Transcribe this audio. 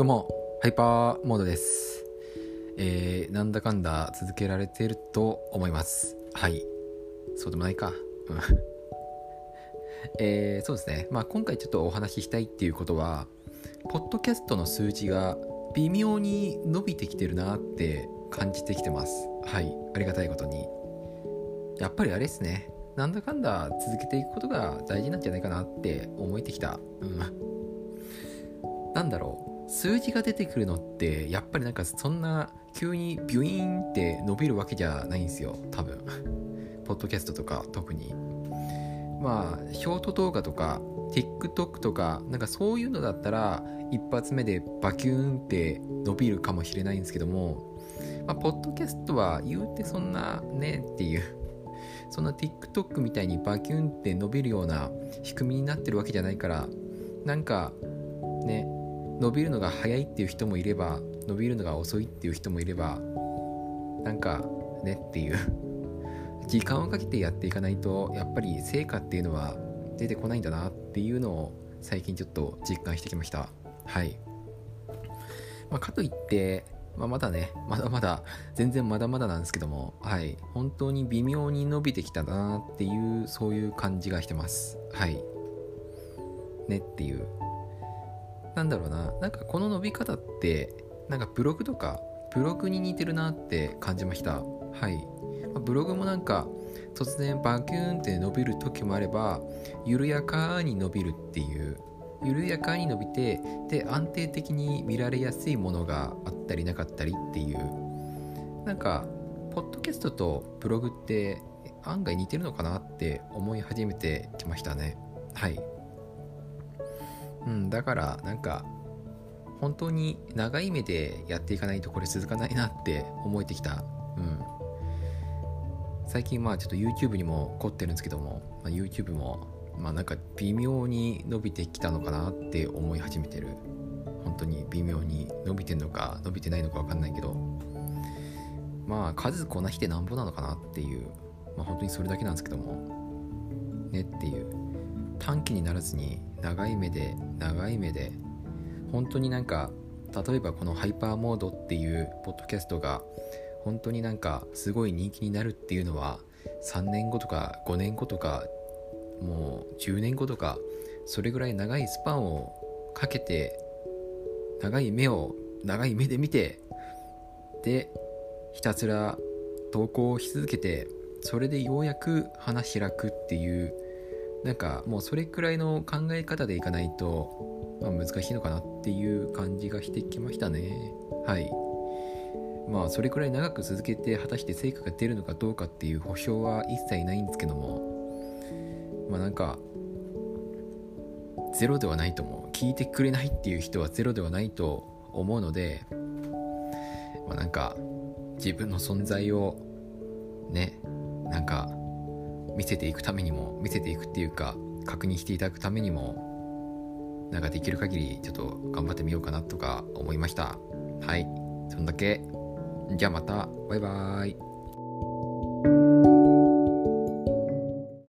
どうも、ハイパーモードです。えー、なんだかんだ続けられていると思います。はい。そうでもないか。うん えー、そうですね。まあ今回ちょっとお話ししたいっていうことは、ポッドキャストの数字が微妙に伸びてきてるなって感じてきてます。はい。ありがたいことに。やっぱりあれですね。なんだかんだ続けていくことが大事なんじゃないかなって思えてきた。うん。なんだろう数字が出てくるのってやっぱりなんかそんな急にビュイーンって伸びるわけじゃないんですよ。多分。ポッドキャストとか特に。まあショート動画とか TikTok とかなんかそういうのだったら一発目でバキューンって伸びるかもしれないんですけどもまあポッドキャストは言うてそんなねっていう そんな TikTok みたいにバキューンって伸びるような仕組みになってるわけじゃないからなんかね伸びるのが早いっていう人もいれば伸びるのが遅いっていう人もいればなんかねっていう。時間をかけてやっていかないとやっぱり成果っていうのは出てこないんだなっていうのを最近ちょっと実感してきました。はい、まあ、かといって、まあ、まだねまだまだ全然まだまだなんですけどもはい。本当に微妙に伸びてきたなっていうそういう感じがしてます。はい。ねっていう。なんだろうな、なんかこの伸び方って、なんかブログとか、ブログに似てるなって感じました。はい。ブログもなんか、突然バキューンって伸びる時もあれば、緩やかに伸びるっていう、緩やかに伸びて、で、安定的に見られやすいものがあったりなかったりっていう、なんか、ポッドキャストとブログって案外似てるのかなって思い始めてきましたね。はい。うん、だからなんか本当に長い目でやっていかないとこれ続かないなって思えてきた、うん、最近まあちょっと YouTube にも凝ってるんですけども、まあ、YouTube もまあなんか微妙に伸びてきたのかなって思い始めてる。本当に微妙に伸びてんのか伸びてないのか分かんないけど。まあ数こなしてなんぼなのかなっていう。まあ本当にそれだけなんですけども。ねっていう。短期にならずに長い目で長い目で本当になんか例えばこのハイパーモードっていうポッドキャストが本当になんかすごい人気になるっていうのは3年後とか5年後とかもう10年後とかそれぐらい長いスパンをかけて長い目を長い目で見てでひたすら投稿をし続けてそれでようやく花開くっていうなんかもうそれくらいの考え方でいかないと、まあ、難しいのかなっていう感じがしてきましたね。はい。まあそれくらい長く続けて果たして成果が出るのかどうかっていう保証は一切ないんですけどもまあなんかゼロではないと思う聞いてくれないっていう人はゼロではないと思うのでまあなんか自分の存在をねなんか見せていくためにも見せていくっていうか確認していただくためにもなんかできる限りちょっと頑張ってみようかなとか思いました。はい。そんだけ。じゃあまた。バイバーイ。